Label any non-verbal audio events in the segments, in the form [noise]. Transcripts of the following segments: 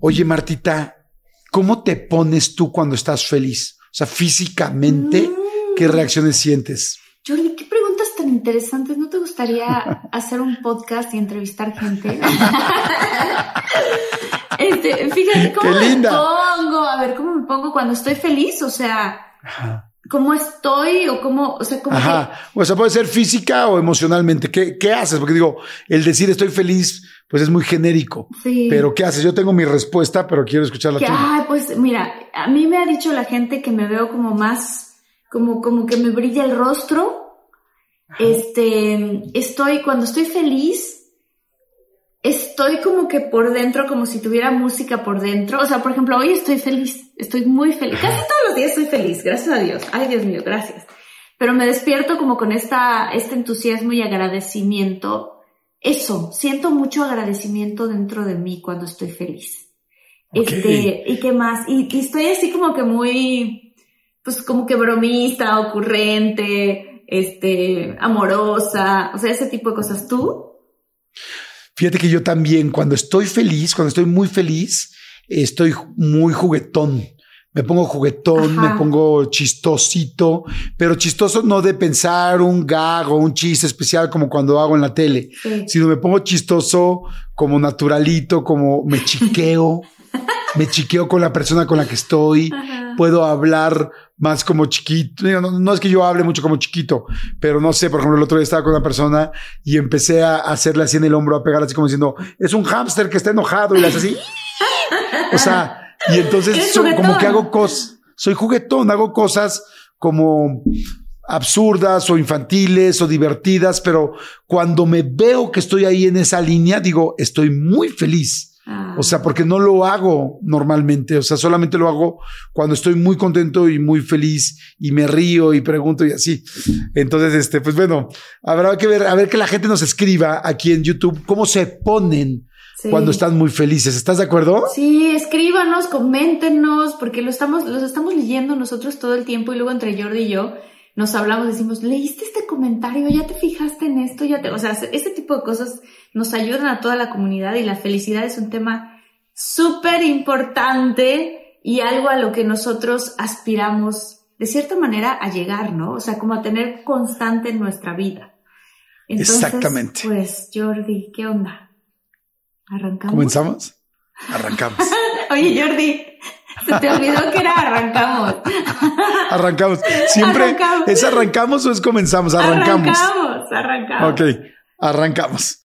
Oye, Martita, ¿cómo te pones tú cuando estás feliz? O sea, físicamente, ¿qué reacciones sientes? Jordi, qué preguntas tan interesantes. ¿No te gustaría [laughs] hacer un podcast y entrevistar gente? [laughs] este, fíjate, ¿cómo me pongo? A ver, ¿cómo me pongo cuando estoy feliz? O sea, ¿cómo estoy? O cómo, o sea, ¿cómo Ajá. O sea, puede ser física o emocionalmente. ¿Qué, ¿Qué haces? Porque digo, el decir estoy feliz pues es muy genérico. Sí. Pero ¿qué haces? Yo tengo mi respuesta, pero quiero escucharla tú. Ay, pues mira, a mí me ha dicho la gente que me veo como más, como, como que me brilla el rostro. Este, estoy, cuando estoy feliz, estoy como que por dentro, como si tuviera música por dentro. O sea, por ejemplo, hoy estoy feliz, estoy muy feliz. Casi todos los días estoy feliz, gracias a Dios. Ay, Dios mío, gracias. Pero me despierto como con esta, este entusiasmo y agradecimiento eso, siento mucho agradecimiento dentro de mí cuando estoy feliz. Este, ¿y qué más? Y, y estoy así como que muy, pues como que bromista, ocurrente, este, amorosa, o sea, ese tipo de cosas. ¿Tú? Fíjate que yo también, cuando estoy feliz, cuando estoy muy feliz, estoy muy juguetón. Me pongo juguetón, Ajá. me pongo chistosito, pero chistoso no de pensar un gag o un chiste especial como cuando hago en la tele, Sí. sino me pongo chistoso como naturalito, como me chiqueo, me chiqueo con la persona con la que estoy, Ajá. puedo hablar más como chiquito. No es que yo hable mucho como chiquito, pero no sé, por ejemplo, el otro día estaba con una persona y empecé a hacerle así en el hombro, a pegar así como diciendo, es un hámster que está enojado y le hace así. O sea, y entonces Eres so- como que hago cosas, soy juguetón, hago cosas como absurdas o infantiles o divertidas, pero cuando me veo que estoy ahí en esa línea, digo, estoy muy feliz. Ah. O sea, porque no lo hago normalmente, o sea, solamente lo hago cuando estoy muy contento y muy feliz y me río y pregunto y así. Entonces, este, pues bueno, habrá que ver, a ver que la gente nos escriba aquí en YouTube cómo se ponen Sí. cuando están muy felices. ¿Estás de acuerdo? Sí, escríbanos, coméntenos, porque lo estamos, los estamos leyendo nosotros todo el tiempo y luego entre Jordi y yo nos hablamos, decimos, ¿leíste este comentario? ¿Ya te fijaste en esto? ¿Ya te... O sea, este tipo de cosas nos ayudan a toda la comunidad y la felicidad es un tema súper importante y algo a lo que nosotros aspiramos, de cierta manera, a llegar, ¿no? O sea, como a tener constante en nuestra vida. Entonces, Exactamente. Pues, Jordi, ¿qué onda? ¿Arrancamos? ¿Comenzamos? Arrancamos. [laughs] Oye, Jordi, se te olvidó que era arrancamos. [laughs] Arrancamos. Siempre Arrancamos. es arrancamos o es comenzamos. Arrancamos. Arrancamos, arrancamos. Ok, arrancamos.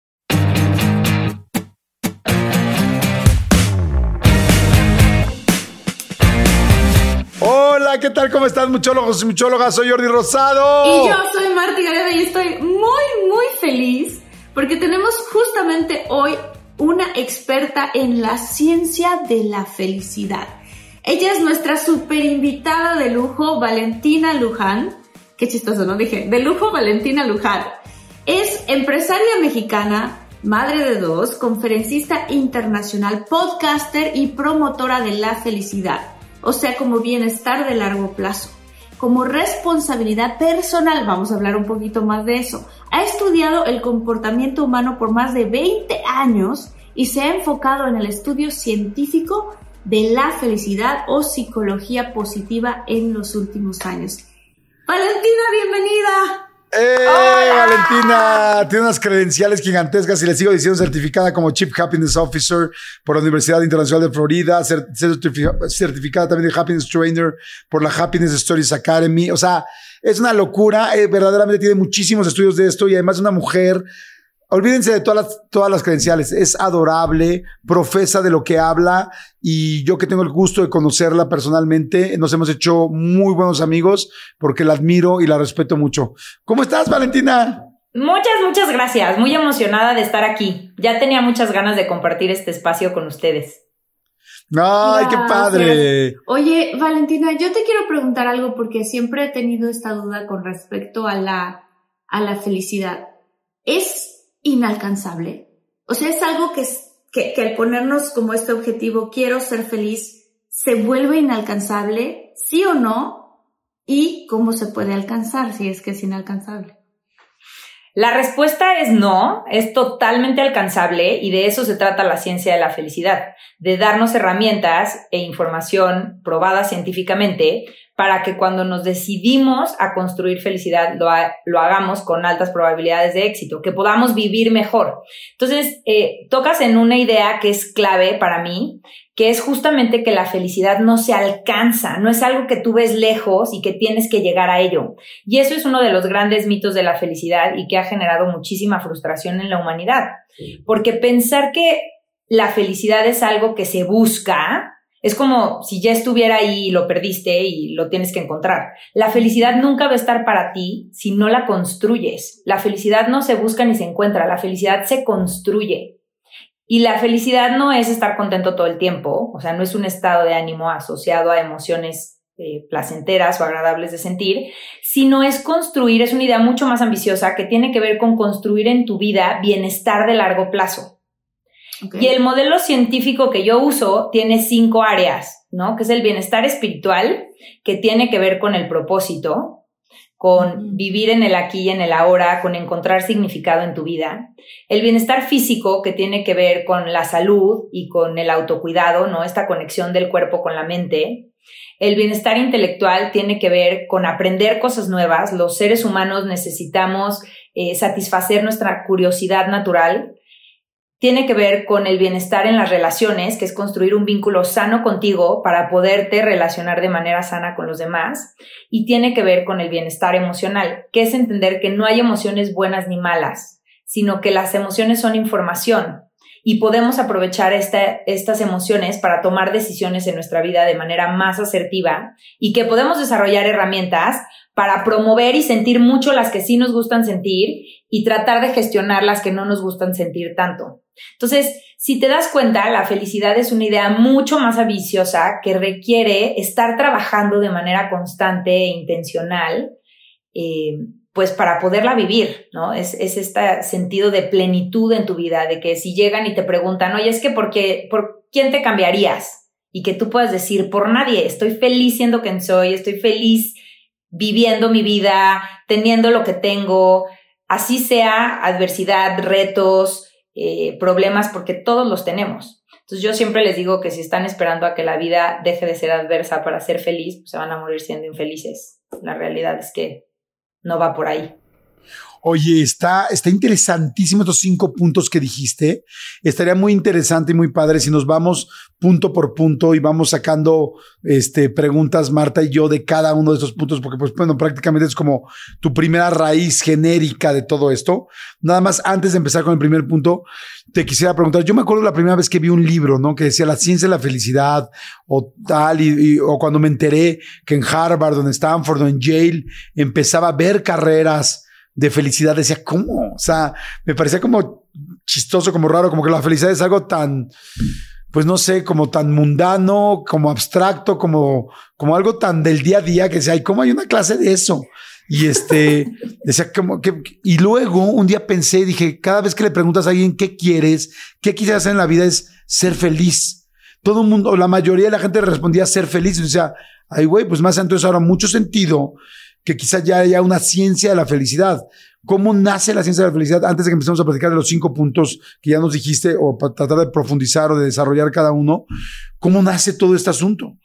Hola, ¿qué tal? ¿Cómo están, muchólogos y muchólogas? Soy Jordi Rosado. Y yo soy Marta Gareda y estoy muy, muy feliz porque tenemos justamente hoy una experta en la ciencia de la felicidad. Ella es nuestra super invitada de lujo, Valentina Luján. Qué chistoso, ¿no? Dije, de lujo, Valentina Luján. Es empresaria mexicana, madre de dos, conferencista internacional, podcaster y promotora de la felicidad, o sea, como bienestar de largo plazo como responsabilidad personal, vamos a hablar un poquito más de eso. Ha estudiado el comportamiento humano por más de 20 años y se ha enfocado en el estudio científico de la felicidad o psicología positiva en los últimos años. Valentina, bienvenida. ¡Eh, Valentina! Tiene unas credenciales gigantescas y le sigo diciendo certificada como Chief Happiness Officer por la Universidad Internacional de Florida, certificada también de Happiness Trainer por la Happiness Stories Academy. O sea, es una locura. Eh, verdaderamente tiene muchísimos estudios de esto y además es una mujer Olvídense de todas las, todas las credenciales. Es adorable, profesa de lo que habla y yo que tengo el gusto de conocerla personalmente, nos hemos hecho muy buenos amigos porque la admiro y la respeto mucho. ¿Cómo estás, Valentina? Muchas, muchas gracias. Muy emocionada de estar aquí. Ya tenía muchas ganas de compartir este espacio con ustedes. ¡Ay, qué padre! Oye, Valentina, yo te quiero preguntar algo porque siempre he tenido esta duda con respecto a la, a la felicidad. ¿Es inalcanzable. O sea, es algo que, que, que al ponernos como este objetivo, quiero ser feliz, se vuelve inalcanzable, sí o no, y cómo se puede alcanzar si es que es inalcanzable. La respuesta es no, es totalmente alcanzable y de eso se trata la ciencia de la felicidad, de darnos herramientas e información probada científicamente para que cuando nos decidimos a construir felicidad lo, lo, hagamos con altas probabilidades de éxito, que podamos vivir mejor. Entonces, eh, tocas en una idea que es clave para mí, que es justamente que la felicidad no se alcanza, no es algo que tú ves lejos y que tienes que llegar a ello. Y eso es uno de los grandes mitos de la felicidad y que ha generado muchísima frustración en la humanidad. Porque pensar que la felicidad es algo que se busca, es como si ya estuviera ahí y lo perdiste y lo tienes que encontrar. La felicidad nunca va a estar para ti si no la construyes. La felicidad no se busca ni se encuentra, la felicidad se construye. Y la felicidad no es estar contento todo el tiempo, o sea, no es un estado de ánimo asociado a emociones eh, placenteras o agradables de sentir, sino es construir, es una idea mucho más ambiciosa que tiene que ver con construir en tu vida bienestar de largo plazo. Y el modelo científico que yo uso tiene cinco áreas, ¿no? Que es el bienestar espiritual, que tiene que ver con el propósito, con vivir en el aquí y en el ahora, con encontrar significado en tu vida. El bienestar físico, que tiene que ver con la salud y con el autocuidado, ¿no? Esta conexión del cuerpo con la mente. El bienestar intelectual tiene que ver con aprender cosas nuevas. Los seres humanos necesitamos eh, satisfacer nuestra curiosidad natural tiene que ver con el bienestar en las relaciones, que es construir un vínculo sano contigo para poderte relacionar de manera sana con los demás, y tiene que ver con el bienestar emocional, que es entender que no hay emociones buenas ni malas, sino que las emociones son información y podemos aprovechar estas emociones para tomar decisiones en nuestra vida de manera más asertiva y que podemos desarrollar herramientas para promover y sentir mucho las que sí nos gustan sentir y tratar de gestionar las que no nos gustan sentir tanto. Entonces, si te das cuenta, la felicidad es una idea mucho más ambiciosa que requiere estar trabajando de manera constante e intencional, eh, pues para poderla vivir, ¿no? Es, es este sentido de plenitud en tu vida, de que si llegan y te preguntan, oye, es que ¿por, qué, ¿por quién te cambiarías? Y que tú puedas decir, por nadie, estoy feliz siendo quien soy, estoy feliz viviendo mi vida, teniendo lo que tengo, así sea adversidad, retos, eh, problemas, porque todos los tenemos. Entonces yo siempre les digo que si están esperando a que la vida deje de ser adversa para ser feliz, pues se van a morir siendo infelices. La realidad es que no va por ahí. Oye, está, está interesantísimo estos cinco puntos que dijiste. Estaría muy interesante y muy padre si nos vamos punto por punto y vamos sacando este, preguntas, Marta y yo, de cada uno de estos puntos, porque pues bueno, prácticamente es como tu primera raíz genérica de todo esto. Nada más, antes de empezar con el primer punto, te quisiera preguntar, yo me acuerdo la primera vez que vi un libro, ¿no? Que decía La ciencia de la felicidad o tal, y, o cuando me enteré que en Harvard, o en Stanford, o en Yale, empezaba a ver carreras de felicidad, decía, ¿cómo? O sea, me parecía como chistoso, como raro, como que la felicidad es algo tan, pues no sé, como tan mundano, como abstracto, como, como algo tan del día a día que decía, ¿cómo hay una clase de eso? Y este, [laughs] decía como que, y luego un día pensé, dije, cada vez que le preguntas a alguien qué quieres, qué quieres hacer en la vida es ser feliz. Todo el mundo, la mayoría de la gente respondía ser feliz. O sea, ay, güey, pues más entonces ahora mucho sentido que quizás ya haya una ciencia de la felicidad. ¿Cómo nace la ciencia de la felicidad? Antes de que empecemos a platicar de los cinco puntos que ya nos dijiste, o para tratar de profundizar o de desarrollar cada uno, ¿cómo nace todo este asunto?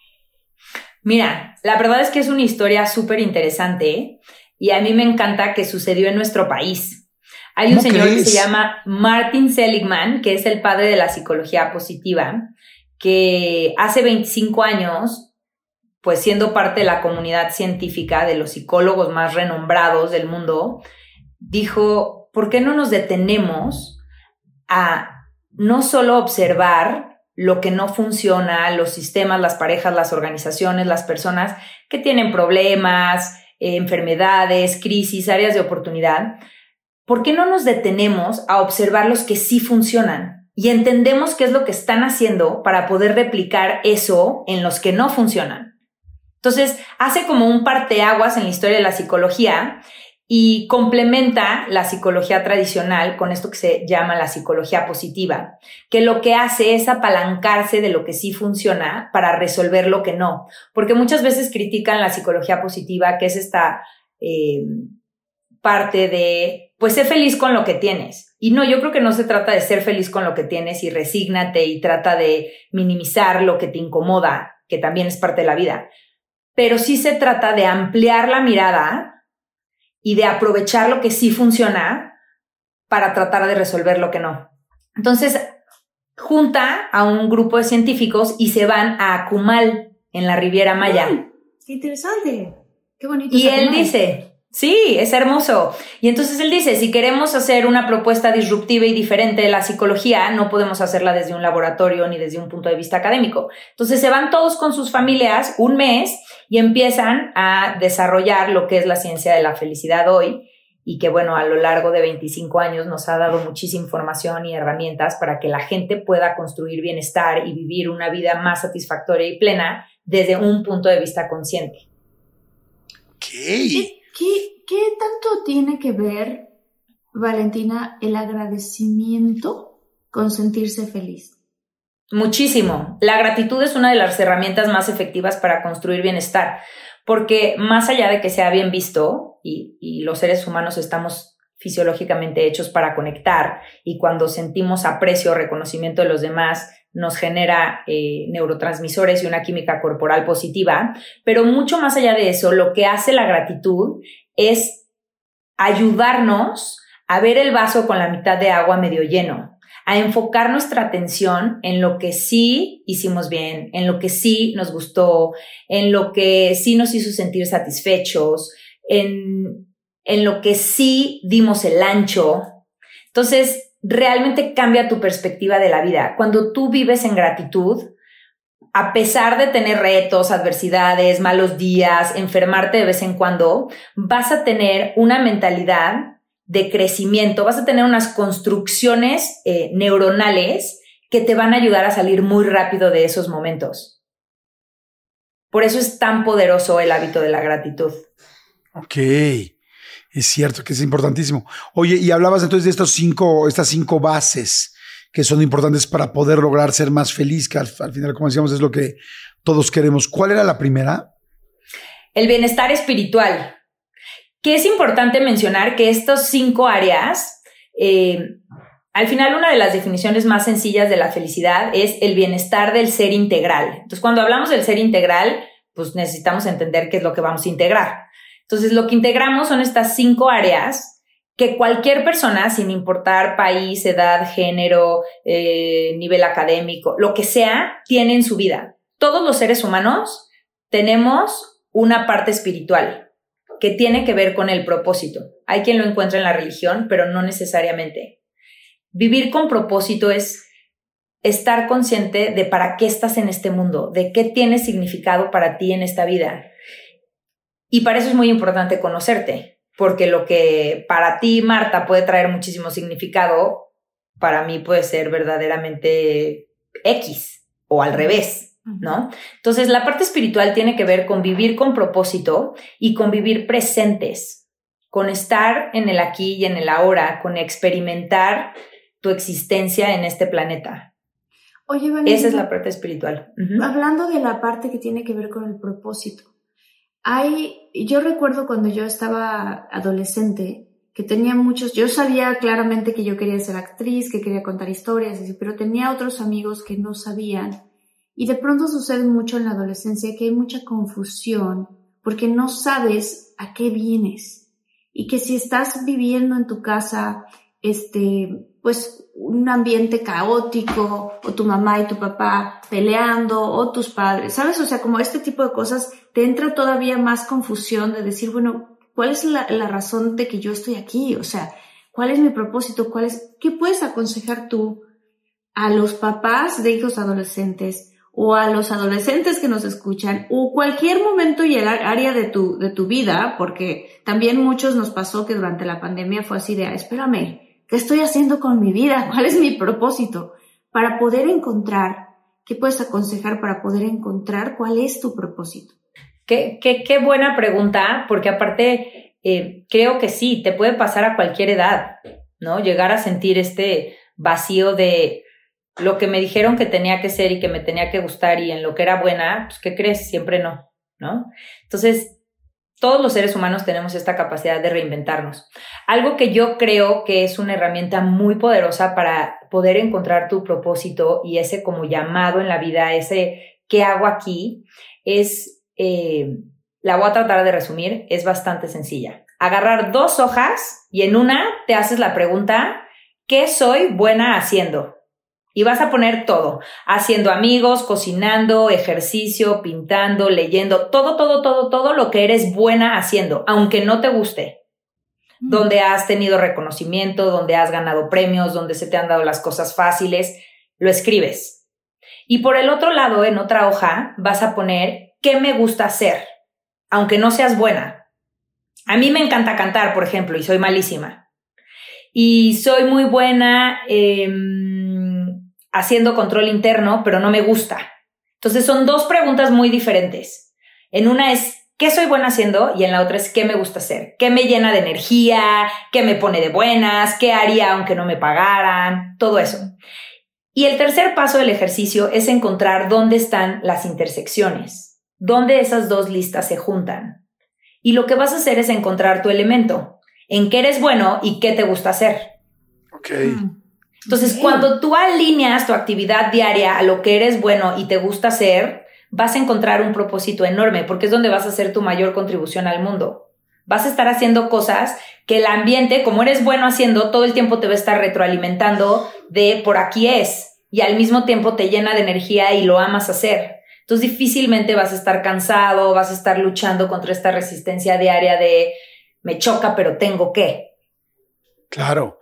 Mira, la verdad es que es una historia súper interesante. y a mí me encanta que sucedió en nuestro país. Hay un señor que se llama Martin Seligman, que es el padre de la psicología positiva, que hace 25 años, pues siendo parte de la comunidad científica de los psicólogos más renombrados del mundo, dijo, ¿por qué no nos detenemos a no solo observar lo que no funciona, los sistemas, las parejas, las organizaciones, las personas que tienen problemas, eh, enfermedades, crisis, áreas de oportunidad, ¿por qué no nos detenemos a observar los que sí funcionan? Y entendemos qué es lo que están haciendo para poder replicar eso en los que no funcionan. Entonces, hace como un parteaguas en la historia de la psicología y complementa la psicología tradicional con esto que se llama la psicología positiva, que lo que hace es apalancarse de lo que sí funciona para resolver lo que no, porque muchas veces critican la psicología positiva, que es esta eh, parte de, pues, sé feliz con lo que tienes. Y no, yo creo que no se trata de ser feliz con lo que tienes y resígnate y trata de minimizar lo que te incomoda, que también es parte de la vida, pero sí se trata de ampliar la mirada y de aprovechar lo que sí funciona para tratar de resolver lo que no. Entonces, junta a un grupo de científicos y se van a Akumal, en la Riviera Maya. Mm, qué interesante. Qué bonito. Y él dice, Sí, es hermoso. Y entonces él dice, si queremos hacer una propuesta disruptiva y diferente de la psicología, no podemos hacerla desde un laboratorio ni desde un punto de vista académico. Entonces se van todos con sus familias un mes y empiezan a desarrollar lo que es la ciencia de la felicidad hoy y que bueno, a lo largo de 25 años nos ha dado muchísima información y herramientas para que la gente pueda construir bienestar y vivir una vida más satisfactoria y plena desde un punto de vista consciente. ¿Qué? ¿Qué, tanto tiene que ver, Valentina, el agradecimiento con sentirse feliz? Muchísimo. La gratitud es una de las herramientas más efectivas para construir bienestar, porque más allá de que sea bien visto, y, y, los seres humanos estamos fisiológicamente hechos para conectar, y cuando sentimos aprecio o reconocimiento de los demás, nos genera eh, neurotransmisores y una química corporal positiva, pero mucho más allá de eso, lo que hace la gratitud es ayudarnos a ver el vaso con la mitad de agua medio lleno, a enfocar nuestra atención en lo que sí hicimos bien, en lo que sí nos gustó, en lo que sí nos hizo sentir satisfechos, en, en lo que sí dimos el ancho. Entonces, realmente cambia tu perspectiva de la vida. Cuando tú vives en gratitud, a pesar de tener retos, adversidades, malos días, enfermarte de vez en cuando, vas a tener una mentalidad de crecimiento, vas a tener unas construcciones eh, neuronales que te van a ayudar a salir muy rápido de esos momentos. Por eso es tan poderoso el hábito de la gratitud. Ok. Es cierto que es importantísimo. Oye, y hablabas entonces de estos cinco, estas cinco bases que son importantes para poder lograr ser más feliz, que al, final, como decíamos, es lo que todos queremos. ¿Cuál era la primera? El bienestar espiritual. Que es importante mencionar que estos cinco áreas, eh, al final una de las definiciones más sencillas de la felicidad es el bienestar del ser integral. Entonces, cuando hablamos del ser integral, pues necesitamos entender qué es lo que vamos a integrar. Entonces, lo que integramos son estas cinco áreas que cualquier persona, sin importar país, edad, género, eh, nivel académico, lo que sea, tiene en su vida. Todos los seres humanos tenemos una parte espiritual que tiene que ver con el propósito. Hay quien lo encuentra en la religión, pero no necesariamente. Vivir con propósito es estar consciente de para qué estás en este mundo, de qué tiene significado para ti en esta vida. Y para eso es muy importante conocerte, porque lo que para ti, Marta, puede traer muchísimo significado, para mí puede ser verdaderamente X o al revés, ¿no? Entonces, la parte espiritual tiene que ver con vivir con propósito y con vivir presentes, con estar en el aquí y en el ahora, con experimentar tu existencia en este planeta. Oye, Esa es la parte espiritual. Hablando de la parte que tiene que ver con el propósito, hay, yo recuerdo cuando yo estaba adolescente, que tenía muchos, yo sabía claramente que yo quería ser actriz, que quería contar historias, pero tenía otros amigos que no sabían. Y de pronto sucede mucho en la adolescencia que hay mucha confusión porque no sabes a qué vienes. y que si estás viviendo en tu casa, este, pues un ambiente caótico, o tu mamá y tu papá peleando, o tus padres, ¿sabes? O sea, como este tipo de cosas, te entra todavía más confusión de decir, bueno, ¿cuál es la, razón de que yo estoy aquí? O sea, ¿cuál es mi propósito? ¿Cuál es, qué puedes aconsejar tú a los papás de hijos adolescentes? o a los adolescentes que nos escuchan o cualquier momento y el área de tu, de tu vida, porque también muchos nos pasó que durante la pandemia fue así de, espérame, ¿qué estoy haciendo con mi vida? [laughs] ¿Cuál es mi propósito? Para poder encontrar, ¿qué puedes aconsejar para poder encontrar cuál es tu propósito? Qué, qué, qué buena pregunta, porque aparte eh, creo que sí, te puede pasar a cualquier edad, ¿no? Llegar a sentir este vacío de lo que me dijeron que tenía que ser y que me tenía que gustar y en lo que era buena, pues ¿qué crees? Siempre no, ¿no? Entonces, todos los seres humanos tenemos esta capacidad de reinventarnos. Algo que yo creo que es una herramienta muy poderosa para poder encontrar tu propósito y ese como llamado en la vida, ese ¿qué hago aquí? Es, eh, la voy a tratar de resumir, es bastante sencilla. Agarrar dos hojas y en una te haces la pregunta, ¿qué soy buena haciendo? Y vas a poner todo, haciendo amigos, cocinando, ejercicio, pintando, leyendo, todo, todo, todo, todo lo que eres buena haciendo, aunque no te guste. Mm. Donde has tenido reconocimiento, donde has ganado premios, donde se te han dado las cosas fáciles, lo escribes. Y por el otro lado, en otra hoja, vas a poner qué me gusta hacer, aunque no seas buena. A mí me encanta cantar, por ejemplo, y soy malísima. Y soy muy buena. Eh, haciendo control interno, pero no me gusta. Entonces son dos preguntas muy diferentes. En una es, ¿qué soy buena haciendo? Y en la otra es, ¿qué me gusta hacer? ¿Qué me llena de energía? ¿Qué me pone de buenas? ¿Qué haría aunque no me pagaran? Todo eso. Y el tercer paso del ejercicio es encontrar dónde están las intersecciones, dónde esas dos listas se juntan. Y lo que vas a hacer es encontrar tu elemento, en qué eres bueno y qué te gusta hacer. Ok. Mm. Entonces, cuando tú alineas tu actividad diaria a lo que eres bueno y te gusta hacer, vas a encontrar un propósito enorme porque es donde vas a hacer tu mayor contribución al mundo. Vas a estar haciendo cosas que el ambiente, como eres bueno haciendo, todo el tiempo te va a estar retroalimentando de por aquí es y al mismo tiempo te llena de energía y lo amas hacer. Entonces difícilmente vas a estar cansado, vas a estar luchando contra esta resistencia diaria de me choca pero tengo que. Claro.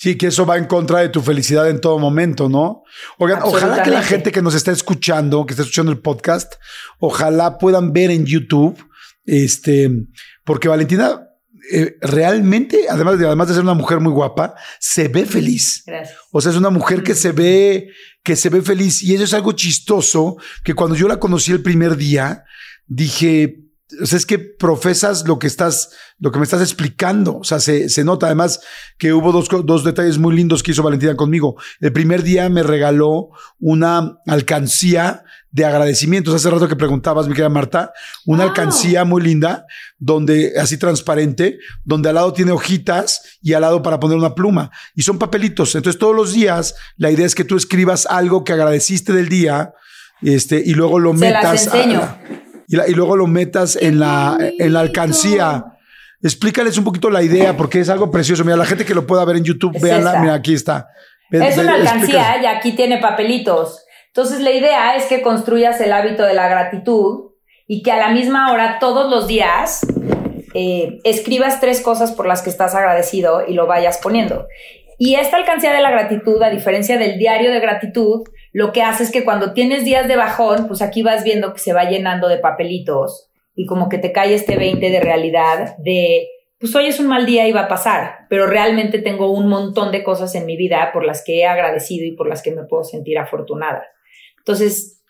Sí, que eso va en contra de tu felicidad en todo momento, ¿no? Oigan, ojalá que la gente que nos está escuchando, que está escuchando el podcast, ojalá puedan ver en YouTube, este, porque Valentina eh, realmente, además de, además de ser una mujer muy guapa, se ve feliz. Gracias. O sea, es una mujer que se ve, que se ve feliz. Y eso es algo chistoso, que cuando yo la conocí el primer día, dije, o sea, es que profesas lo que estás, lo que me estás explicando. O sea, se, se nota además que hubo dos, dos, detalles muy lindos que hizo Valentina conmigo. El primer día me regaló una alcancía de agradecimientos. Hace rato que preguntabas, mi querida Marta, una alcancía muy linda, donde, así transparente, donde al lado tiene hojitas y al lado para poner una pluma. Y son papelitos. Entonces, todos los días, la idea es que tú escribas algo que agradeciste del día, este, y luego lo metas. Las enseño y, luego lo metas en la, en la alcancía. Explícales un poquito la idea, porque es algo precioso. Mira, la gente que lo pueda ver en YouTube, véanla. Mira, aquí está. Es una alcancía y aquí tiene papelitos. Entonces, la idea es que construyas el hábito de la gratitud y que a la misma hora, todos los días, eh, escribas tres cosas por las que estás agradecido y lo vayas poniendo. Y esta alcancía de la gratitud, a diferencia del diario de gratitud, lo que hace es que cuando tienes días de bajón, pues aquí vas viendo que se va llenando de papelitos y como que te cae este 20 de realidad de, pues hoy es un mal día y va a pasar, pero realmente tengo un montón de cosas en mi vida por las que he agradecido y por las que me puedo sentir afortunada. Entonces,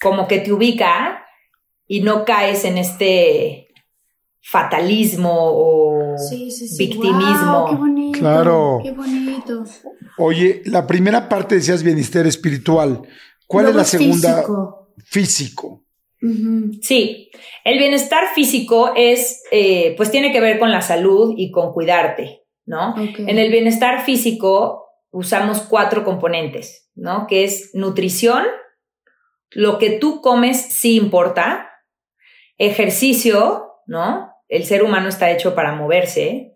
como que te ubica y no caes en este fatalismo o victimismo. qué bonito. Claro. Qué bonito. Oye, la primera parte decías bienestar espiritual. ¿Cuál es la segunda? Físico. Físico. Sí, el bienestar físico es, eh, pues tiene que ver con la salud y con cuidarte, ¿no? En el bienestar físico usamos cuatro componentes, ¿no? Que es nutrición, lo que tú comes sí importa, ejercicio, ¿no? El ser humano está hecho para moverse,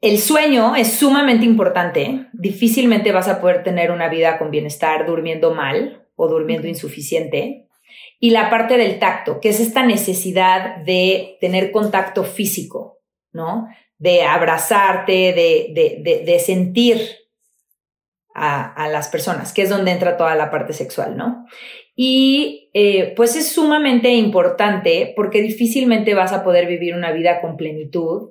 El sueño es sumamente importante. Difícilmente vas a poder tener una vida con bienestar durmiendo mal o durmiendo insuficiente. Y la parte del tacto, que es esta necesidad de tener contacto físico, ¿no? De abrazarte, de, de, sentir a, las personas, que es donde entra toda la parte sexual, ¿no? Y eh, pues es sumamente importante porque difícilmente vas a poder vivir una vida con plenitud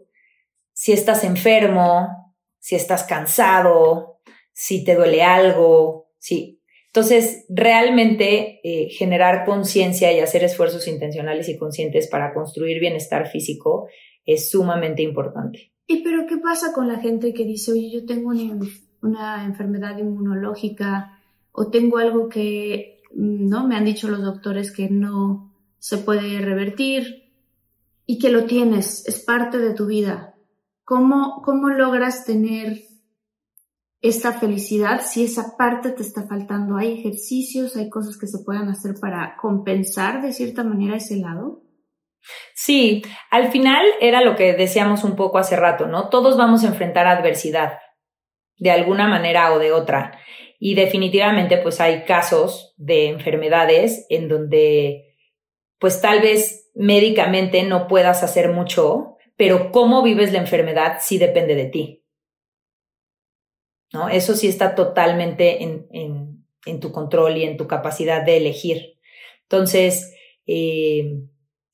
si estás enfermo, si estás cansado, si te duele algo, sí. Entonces, realmente eh, generar conciencia y hacer esfuerzos intencionales y conscientes para construir bienestar físico es sumamente importante. ¿Y pero qué pasa con la gente que dice, oye, yo tengo una, una enfermedad inmunológica o tengo algo que, ¿no? Me han dicho los doctores que no se puede revertir y que lo tienes, es parte de tu vida. ¿Cómo, ¿Cómo logras tener esta felicidad si esa parte te está faltando? ¿Hay ejercicios, hay cosas que se puedan hacer para compensar de cierta manera ese lado? Sí, al final era lo que decíamos un poco hace rato, ¿no? Todos vamos a enfrentar adversidad de alguna manera o de otra. Y definitivamente pues hay casos de enfermedades en donde pues tal vez médicamente no puedas hacer mucho, pero cómo vives la enfermedad sí depende de ti. ¿No? Eso sí está totalmente en, en, tu control y en tu capacidad de elegir. Entonces, eh,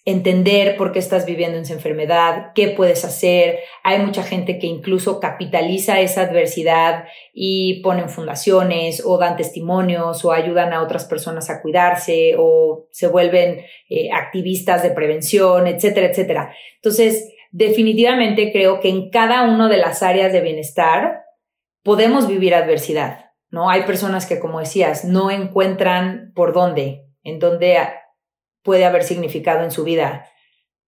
entender por qué estás viviendo esa enfermedad, qué puedes hacer. Hay mucha gente que incluso capitaliza esa adversidad y ponen fundaciones o dan testimonios o ayudan a otras personas a cuidarse o se vuelven eh, activistas de prevención, etcétera, etcétera. Entonces, definitivamente creo que en cada una de las áreas de bienestar podemos vivir adversidad, ¿no? Hay personas que, como decías, no encuentran por dónde, en dónde puede haber significado en su vida,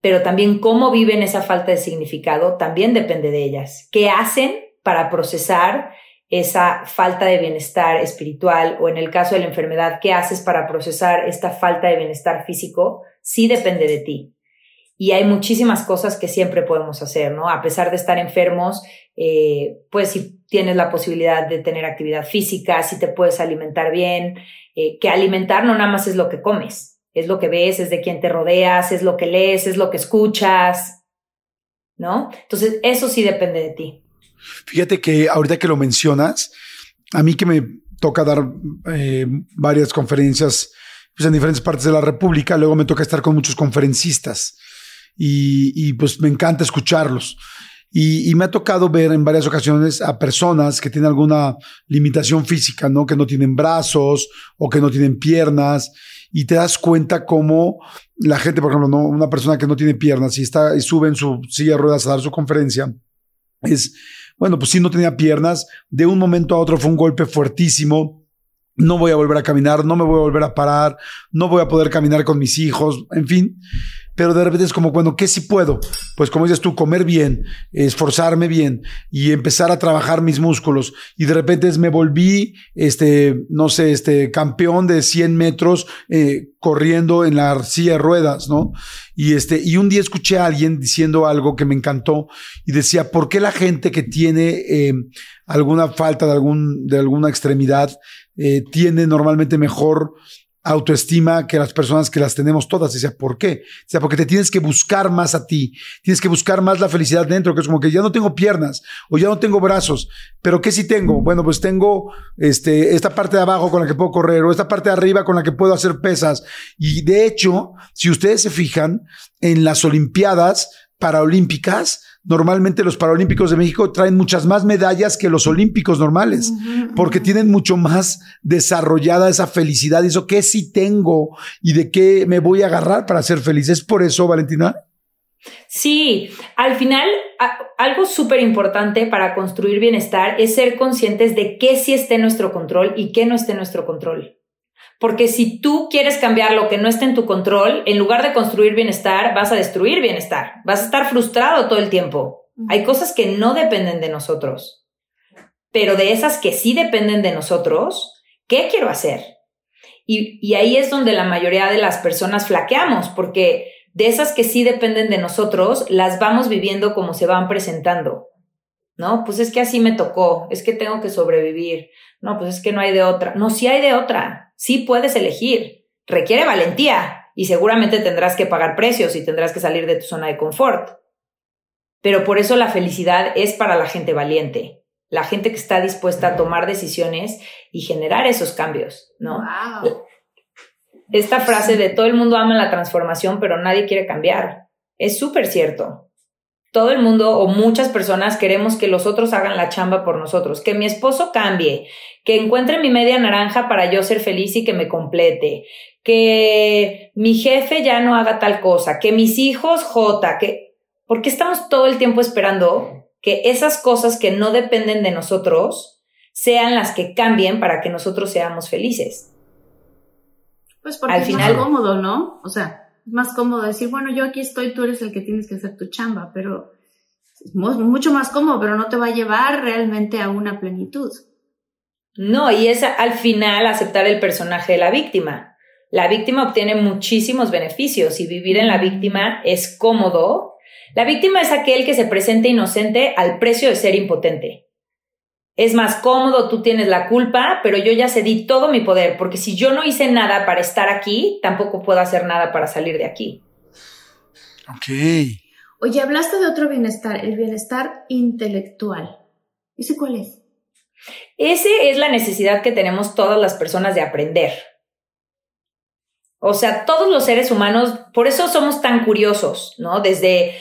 pero también cómo viven esa falta de significado también depende de ellas. ¿Qué hacen para procesar esa falta de bienestar espiritual o en el caso de la enfermedad, qué haces para procesar esta falta de bienestar físico? Sí depende de ti y hay muchísimas cosas que siempre podemos hacer, ¿no? A pesar de estar enfermos, eh, pues si tienes la posibilidad de tener actividad física, si te puedes alimentar bien, eh, que alimentar no nada más es lo que comes, es lo que ves, es de quién te rodeas, es lo que lees, es lo que escuchas, ¿no? Entonces, eso sí depende de ti. Fíjate que ahorita que lo mencionas, a mí que me toca dar eh, varias conferencias pues, en diferentes partes de la República, luego me toca estar con muchos conferencistas y, pues me encanta escucharlos. Y, me ha tocado ver en varias ocasiones a personas que tienen alguna limitación física, ¿no? Que no tienen brazos o que no tienen piernas. Y te das cuenta cómo la gente, por ejemplo, ¿no? una persona que no tiene piernas y, está, y sube en su silla de ruedas a dar su conferencia, es, bueno, pues sí, no tenía piernas. De un momento a otro fue un golpe fuertísimo. No voy a volver a caminar, no me voy a volver a parar, no voy a poder caminar con mis hijos, en fin pero de repente es como, bueno, ¿qué si puedo? Pues como dices tú, comer bien, esforzarme bien y empezar a trabajar mis músculos. Y de repente me volví, este, no sé, este campeón de 100 metros eh, corriendo en la silla de ruedas, ¿no? Y este, y un día escuché a alguien diciendo algo que me encantó y decía, ¿por qué la gente que tiene eh, alguna falta de algún, de alguna extremidad, eh, tiene normalmente mejor autoestima que las personas que las tenemos todas. Decía, ¿por qué? Decía, porque te tienes que buscar más a ti, tienes que buscar más la felicidad dentro, que es como que ya no tengo piernas o ya no tengo brazos, pero ¿qué sí tengo? Bueno, pues tengo este, esta parte de abajo con la que puedo correr o esta parte de arriba con la que puedo hacer pesas. Y de hecho, si ustedes se fijan, en las Olimpiadas Paralímpicas, normalmente los Paralímpicos de México traen muchas más medallas que los Olímpicos normales, porque tienen mucho más desarrollada esa felicidad y eso que sí tengo y de qué me voy a agarrar para ser feliz. ¿Es por eso, Valentina? Sí, al final algo súper importante para construir bienestar es ser conscientes de qué sí está en nuestro control y qué no está en nuestro control. Porque si tú quieres cambiar lo que no está en tu control, en lugar de construir bienestar, vas a destruir bienestar. Vas a estar frustrado todo el tiempo. Hay cosas que no dependen de nosotros. Pero de esas que sí dependen de nosotros, ¿qué quiero hacer? Y, y ahí es donde la mayoría de las personas flaqueamos, porque de esas que sí dependen de nosotros, las vamos viviendo como se van presentando. ¿No? Pues es que así me tocó, es que tengo que sobrevivir. No, pues es que no hay de otra. No, sí hay de otra sí puedes elegir. Requiere valentía y seguramente tendrás que pagar precios y tendrás que salir de tu zona de confort. Pero por eso la felicidad es para la gente valiente, la gente que está dispuesta a tomar decisiones y generar esos cambios, ¿no? Esta frase de todo el mundo ama la transformación, pero nadie quiere cambiar, es súper cierto todo el mundo o muchas personas queremos que los otros hagan la chamba por nosotros, que mi esposo cambie, que encuentre mi media naranja para yo ser feliz y que me complete, que mi jefe ya no haga tal cosa, que mis hijos J, que ¿por qué estamos todo el tiempo esperando que esas cosas que no dependen de nosotros sean las que cambien para que nosotros seamos felices? Pues porque Al es final, más cómodo, ¿no? O sea, es más cómodo decir, bueno, yo aquí estoy, tú eres el que tienes que hacer tu chamba, pero es mucho más cómodo, pero no te va a llevar realmente a una plenitud. No, y es al final aceptar el personaje de la víctima. La víctima obtiene muchísimos beneficios y vivir en la víctima es cómodo. La víctima es aquel que se presenta inocente al precio de ser impotente es más cómodo, tú tienes la culpa, pero yo ya cedí todo mi poder, porque si yo no hice nada para estar aquí, tampoco puedo hacer nada para salir de aquí. Ok. Oye, hablaste de otro bienestar, el bienestar intelectual. ¿Ese cuál es? Ese es la necesidad que tenemos todas las personas de aprender. O sea, todos los seres humanos, por eso somos tan curiosos, ¿no? Desde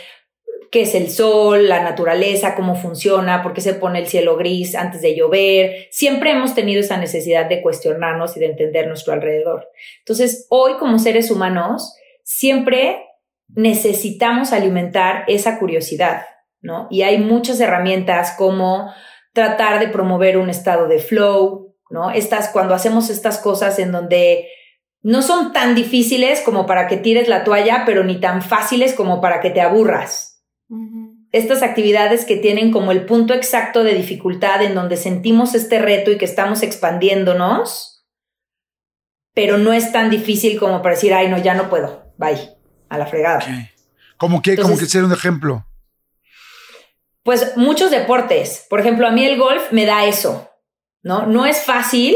qué es el sol, la naturaleza, cómo funciona, por qué se pone el cielo gris antes de llover. Siempre hemos tenido esa necesidad de cuestionarnos y de entender nuestro alrededor. Entonces, hoy como seres humanos, siempre necesitamos alimentar esa curiosidad, ¿no? Y hay muchas herramientas como tratar de promover un estado de flow, ¿no? Estas, cuando hacemos estas cosas en donde no son tan difíciles como para que tires la toalla, pero ni tan fáciles como para que te aburras, estas actividades que tienen como el punto exacto de dificultad en donde sentimos este reto y que estamos expandiéndonos, pero no es tan difícil como para decir, ay, no, ya no puedo, bye, a la fregada. ¿Cómo que? ¿Cómo que ser un ejemplo? Pues muchos deportes. Por ejemplo, a mí el golf me da eso, ¿no? No es fácil,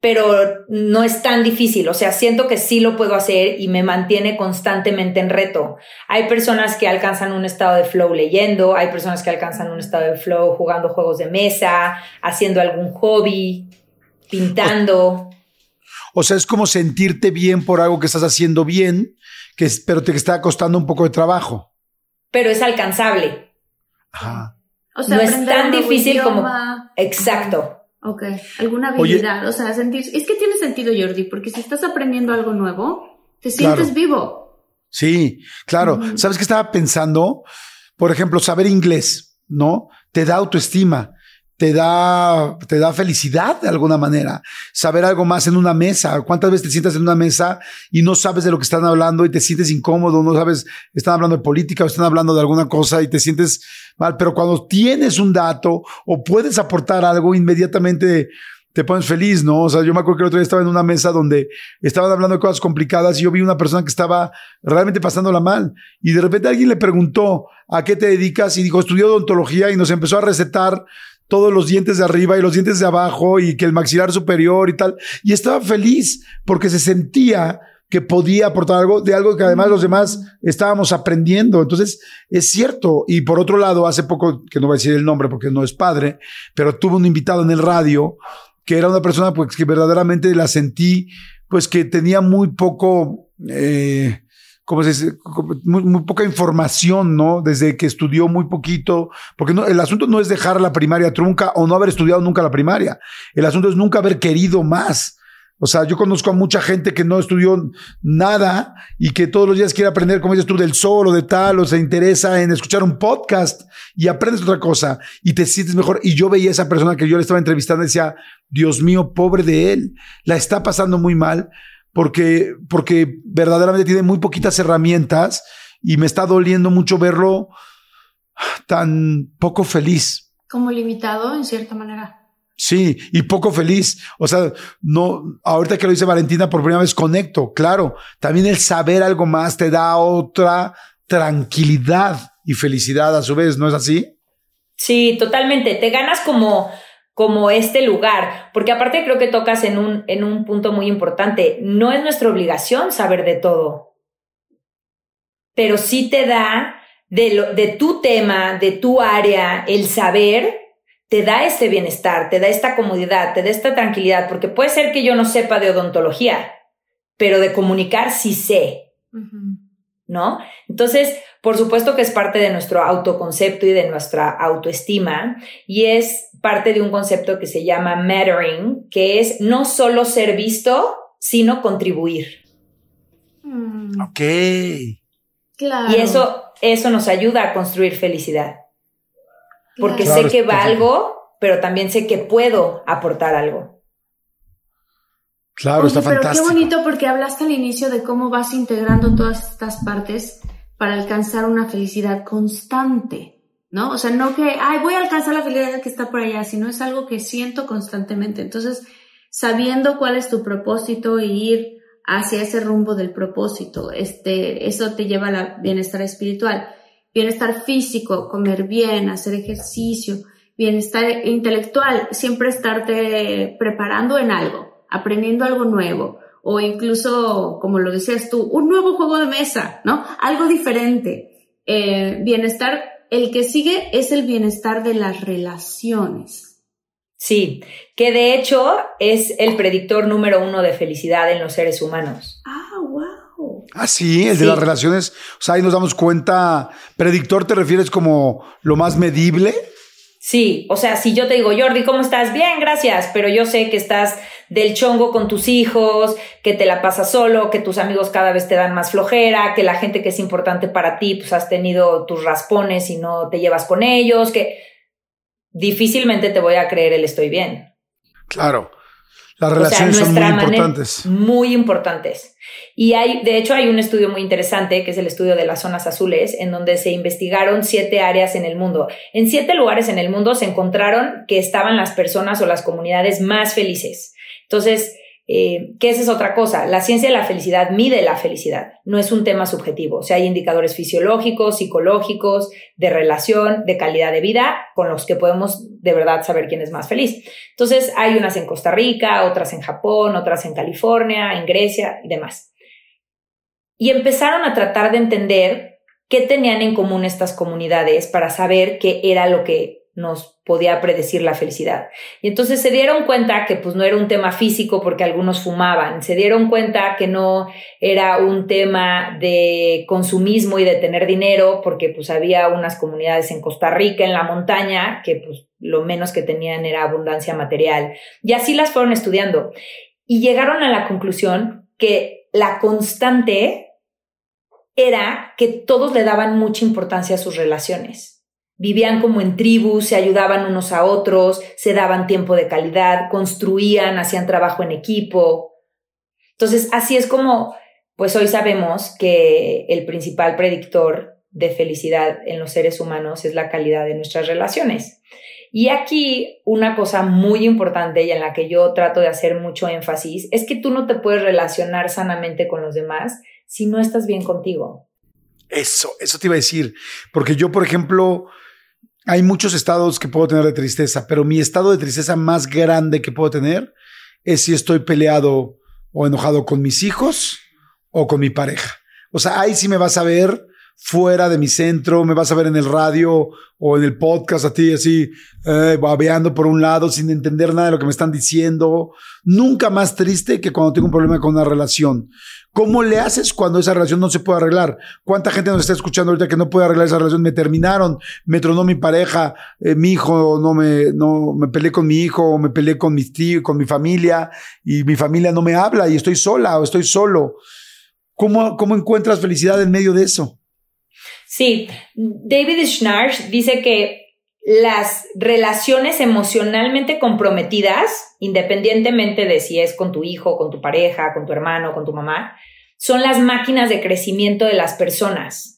pero no es tan difícil, o sea, siento que sí lo puedo hacer y me mantiene constantemente en reto. Hay personas que alcanzan un estado de flow leyendo, hay personas que alcanzan un estado de flow jugando juegos de mesa, haciendo algún hobby, pintando. O sea, es como sentirte bien por algo que estás haciendo bien, que, pero te está costando un poco de trabajo. Pero es alcanzable. Ajá. O sea, no es tan difícil como... Exacto. Ok, alguna habilidad, o sea, sentir, es que tiene sentido Jordi, porque si estás aprendiendo algo nuevo, te sientes vivo. Sí, claro. ¿Sabes qué estaba pensando? Por ejemplo, saber inglés, ¿no? Te da autoestima te da, te da felicidad de alguna manera. Saber algo más en una mesa. ¿Cuántas veces te sientas en una mesa y no sabes de lo que están hablando y te sientes incómodo? No sabes, están hablando de política o están hablando de alguna cosa y te sientes mal. Pero cuando tienes un dato o puedes aportar algo, inmediatamente te pones feliz, ¿no? O sea, yo me acuerdo que el otro día estaba en una mesa donde estaban hablando de cosas complicadas y yo vi una persona que estaba realmente pasándola mal. Y de repente alguien le preguntó, ¿a qué te dedicas? Y dijo, estudió odontología y nos empezó a recetar todos los dientes de arriba y los dientes de abajo y que el maxilar superior y tal. Y estaba feliz porque se sentía que podía aportar algo de algo que además los demás estábamos aprendiendo. Entonces, es cierto. Y por otro lado, hace poco, que no voy a decir el nombre porque no es padre, pero tuve un invitado en el radio que era una persona pues que verdaderamente la sentí, pues que tenía muy poco, eh, ¿cómo se dice? Muy, poca información, ¿no? Desde que estudió muy poquito, porque el asunto no es dejar la primaria trunca o no haber estudiado nunca la primaria. El asunto es nunca haber querido más. O sea, yo conozco a mucha gente que no estudió nada y que todos los días quiere aprender, como dices tú, del sol o de tal, o se interesa en escuchar un podcast y aprendes otra cosa y te sientes mejor. Y yo veía a esa persona que yo le estaba entrevistando y decía, Dios mío, pobre de él, la está pasando muy mal porque, porque verdaderamente tiene muy poquitas herramientas y me está doliendo mucho verlo tan poco feliz. Como limitado en cierta manera. Sí, y poco feliz. O sea, no, ahorita que lo dice Valentina por primera vez, conecto, claro. También el saber algo más te da otra tranquilidad y felicidad a su vez, ¿no es así? Sí, totalmente. Te ganas como, como este lugar, porque aparte creo que tocas en un, en un punto muy importante. No es nuestra obligación saber de todo, pero sí te da de, lo, de tu tema, de tu área, el saber te da este bienestar, te da esta comodidad, te da esta tranquilidad, porque puede ser que yo no sepa de odontología, pero de comunicar sí sé, ¿no? Entonces, por supuesto que es parte de nuestro autoconcepto y de nuestra autoestima, y es parte de un concepto que se llama mattering, que es no solo ser visto, sino contribuir. Mm. Ok. Claro. Y eso, eso nos ayuda a construir felicidad porque sé que valgo, pero también sé que puedo aportar algo. Claro, está fantástico. Pero qué bonito porque hablaste al inicio de cómo vas integrando todas estas partes para alcanzar una felicidad constante, ¿no? O sea, no que, ay, voy a alcanzar la felicidad que está por allá, sino es algo que siento constantemente. Entonces, sabiendo cuál es tu propósito y ir hacia ese rumbo del propósito, este, eso te lleva al bienestar espiritual bienestar físico, comer bien, hacer ejercicio, bienestar intelectual, siempre estarte preparando en algo, aprendiendo algo nuevo o incluso, como lo decías tú, un nuevo juego de mesa, ¿no? Algo diferente. Eh, bienestar, el que sigue es el bienestar de las relaciones. Sí, que de hecho es el predictor número uno de felicidad en los seres humanos. Ah, wow. Ah, sí, el de las relaciones. O sea, ahí nos damos cuenta. ¿Predictor te refieres como lo más medible? Sí, o sea, si yo te digo, Jordi, ¿cómo estás? Bien, gracias, pero yo sé que estás del chongo con tus hijos, que te la pasas solo, que tus amigos cada vez te dan más flojera, que la gente que es importante para ti, pues has tenido tus raspones y no te llevas con ellos, que difícilmente te voy a creer el estoy bien. Claro. Las relaciones son muy importantes. Muy importantes. Y hay, de hecho, hay un estudio muy interesante, que es el estudio de las zonas azules, en donde se investigaron siete áreas en el mundo. En siete lugares en el mundo se encontraron que estaban las personas o las comunidades más felices. Entonces, eh, esa es otra cosa. La ciencia de la felicidad mide la felicidad, no es un tema subjetivo. O sea, hay indicadores fisiológicos, psicológicos, de relación, de calidad de vida, con los que podemos de verdad saber quién es más feliz. Entonces, hay unas en Costa Rica, otras en Japón, otras en California, en Grecia y demás. Y empezaron a tratar de entender qué tenían en común estas comunidades para saber qué era lo que nos podía predecir la felicidad. Y entonces se dieron cuenta que pues no era un tema físico porque algunos fumaban, se dieron cuenta que no era un tema de consumismo y de tener dinero porque pues había unas comunidades en Costa Rica, en la montaña, que pues lo menos que tenían era abundancia material. Y así las fueron estudiando. Y llegaron a la conclusión que la constante era que todos le daban mucha importancia a sus relaciones Vivían como en tribus, se ayudaban unos a otros, se daban tiempo de calidad, construían, hacían trabajo en equipo. Entonces, así es como, pues hoy sabemos que el principal predictor de felicidad en los seres humanos es la calidad de nuestras relaciones. Y aquí una cosa muy importante y en la que yo trato de hacer mucho énfasis es que tú no te puedes relacionar sanamente con los demás si no estás bien contigo. Eso, eso te iba a decir, porque yo, por ejemplo, hay muchos estados que puedo tener de tristeza, pero mi estado de tristeza más grande que puedo tener es si estoy peleado o enojado con mis hijos o con mi pareja. O sea, ahí sí me vas a ver fuera de mi centro, me vas a ver en el radio o en el podcast a ti así, eh, babeando por un lado sin entender nada de lo que me están diciendo. Nunca más triste que cuando tengo un problema con una relación. ¿Cómo le haces cuando esa relación no se puede arreglar? ¿Cuánta gente nos está escuchando ahorita que no puede arreglar esa relación? Me terminaron, me tronó mi pareja, eh, mi hijo, no me, no, me peleé con mi hijo, me peleé con mis tíos, con mi familia y mi familia no me habla y estoy sola o estoy solo. ¿Cómo, cómo encuentras felicidad en medio de eso? Sí, David Schnarch dice que las relaciones emocionalmente comprometidas, independientemente de si es con tu hijo, con tu pareja, con tu hermano, con tu mamá, son las máquinas de crecimiento de las personas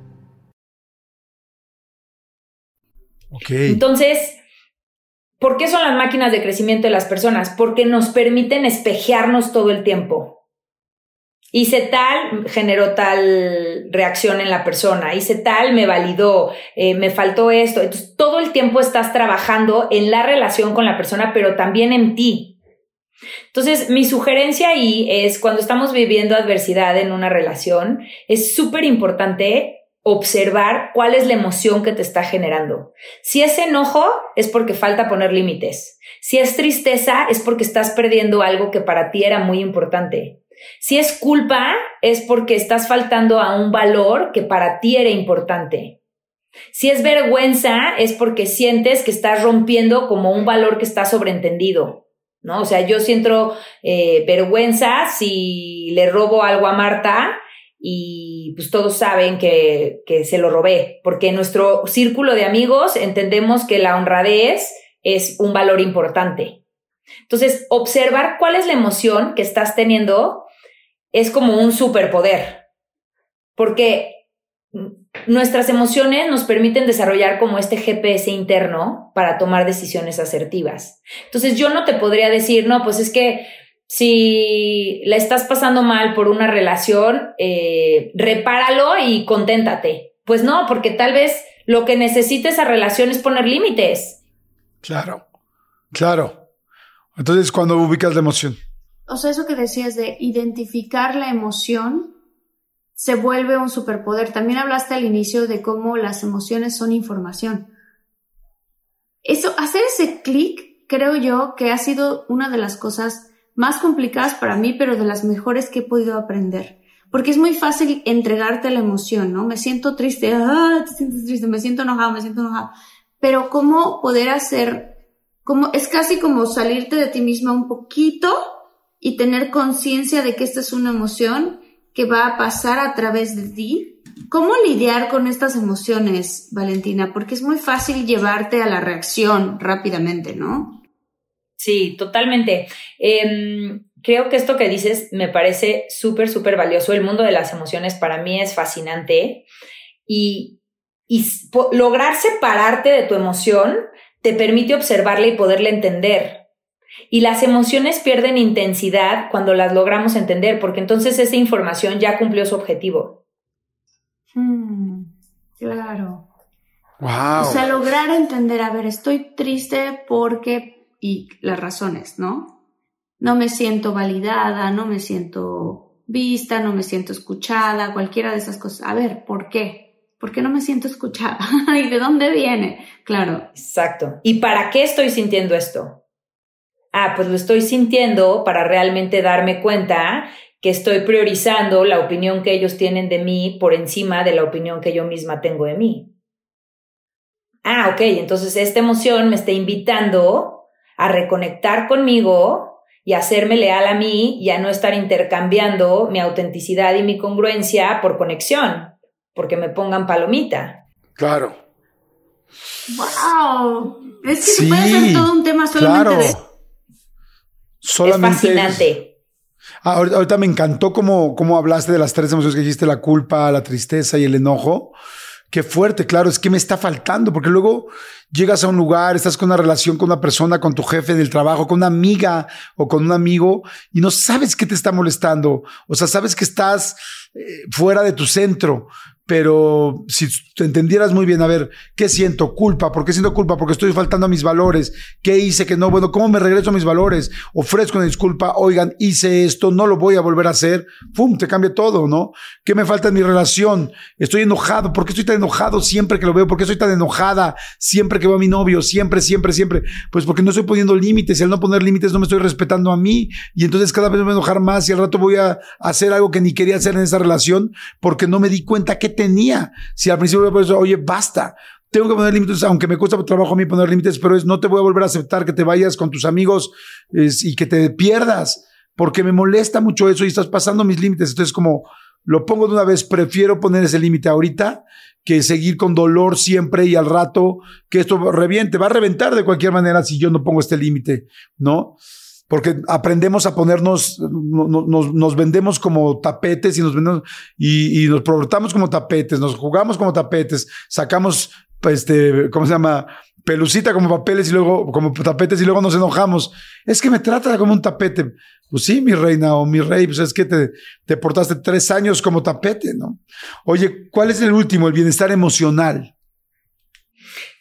Entonces, ¿por qué son las máquinas de crecimiento de las personas? Porque nos permiten espejearnos todo el tiempo. Hice tal, generó tal reacción en la persona, hice tal, me validó, eh, me faltó esto. Entonces, todo el tiempo estás trabajando en la relación con la persona, pero también en ti. Entonces, mi sugerencia ahí es cuando estamos viviendo adversidad en una relación, es súper importante observar cuál es la emoción que te está generando. Si es enojo, es porque falta poner límites. Si es tristeza, es porque estás perdiendo algo que para ti era muy importante. Si es culpa, es porque estás faltando a un valor que para ti era importante. Si es vergüenza, es porque sientes que estás rompiendo como un valor que está sobreentendido. ¿No? O sea, yo siento eh, vergüenza si le robo algo a Marta y pues todos saben que, que se lo robé, porque en nuestro círculo de amigos entendemos que la honradez es un valor importante. Entonces, observar cuál es la emoción que estás teniendo es como un superpoder, porque nuestras emociones nos permiten desarrollar como este GPS interno para tomar decisiones asertivas. Entonces, yo no te podría decir, no, pues es que si la estás pasando mal por una relación, eh, repáralo y conténtate. Pues no, porque tal vez lo que necesita esa relación es poner límites. Claro, claro. Entonces, cuando ubicas la emoción. O sea, eso que decías de identificar la emoción se vuelve un superpoder. También hablaste al inicio de cómo las emociones son información. Eso, hacer ese clic, creo yo que ha sido una de las cosas más complicadas para mí, pero de las mejores que he podido aprender. Porque es muy fácil entregarte la emoción, ¿no? Me siento triste, ah, te sientes triste, me siento enojado, me siento enojado. Pero cómo poder hacer, como, es casi como salirte de ti misma un poquito y tener conciencia de que esta es una emoción que va a pasar a través de ti. ¿Cómo lidiar con estas emociones, Valentina? Porque es muy fácil llevarte a la reacción rápidamente, ¿no? Sí, totalmente. Em, creo que esto que dices me parece súper, súper valioso. El mundo de las emociones para mí es fascinante y, y lograr separarte de tu emoción te permite observarla y poderla entender. Y las emociones pierden intensidad cuando las logramos entender, porque entonces esa información ya cumplió su objetivo. Hmm, claro. Wow. O sea, lograr entender, a ver, estoy triste porque y las razones, ¿no? No me siento validada, no me siento vista, no me siento escuchada, cualquiera de esas cosas. A ver, ¿por qué? ¿Por qué no me siento escuchada? [laughs] ¿Y de dónde viene? Claro. Exacto. ¿Y para qué estoy sintiendo esto? Ah, pues lo estoy sintiendo para realmente darme cuenta que estoy priorizando la opinión que ellos tienen de mí por encima de la opinión que yo misma tengo de mí. Ah, ok, entonces esta emoción me está invitando a reconectar conmigo y hacerme leal a mí y a no estar intercambiando mi autenticidad y mi congruencia por conexión, porque me pongan palomita. Claro. ¡Wow! Es que se puede hacer todo un tema solamente claro. de... Solamente es fascinante. Ah, ahorita me encantó cómo, cómo hablaste de las tres emociones que dijiste, la culpa, la tristeza y el enojo. Qué fuerte, claro, es que me está faltando, porque luego llegas a un lugar, estás con una relación con una persona, con tu jefe del trabajo, con una amiga o con un amigo y no sabes qué te está molestando. O sea, sabes que estás eh, fuera de tu centro, pero si te entendieras muy bien, a ver, ¿qué siento? Culpa. ¿Por qué siento culpa? Porque estoy faltando a mis valores. ¿Qué hice que no? Bueno, ¿cómo me regreso a mis valores? Ofrezco una disculpa. Oigan, hice esto, no lo voy a volver a hacer. ¡Pum! Te cambia todo, ¿no? ¿Qué me falta en mi relación? Estoy enojado. ¿Por qué estoy tan enojado siempre que lo veo? ¿Por qué estoy tan enojada siempre que veo a mi novio? Siempre, siempre, siempre. Pues porque no estoy poniendo límites y al no poner límites no me estoy respetando a mí. Y entonces cada vez me voy a enojar más y al rato voy a hacer algo que ni quería hacer en esa relación porque no me di cuenta que tenía. Si al principio me oye, basta, tengo que poner límites, aunque me cuesta trabajo a mí poner límites, pero es no te voy a volver a aceptar que te vayas con tus amigos y que te pierdas, porque me molesta mucho eso y estás pasando mis límites. Entonces, como lo pongo de una vez, prefiero poner ese límite ahorita que seguir con dolor siempre y al rato que esto reviente. Va a reventar de cualquier manera si yo no pongo este límite, ¿no? Porque aprendemos a ponernos, nos, nos, vendemos como tapetes y nos vendemos y, y, nos portamos como tapetes, nos jugamos como tapetes, sacamos, este, ¿cómo se llama? Pelucita como papeles y luego como tapetes y luego nos enojamos. Es que me trata como un tapete. Pues sí, mi reina o mi rey, pues es que te, te portaste tres años como tapete, ¿no? Oye, ¿cuál es el último? El bienestar emocional.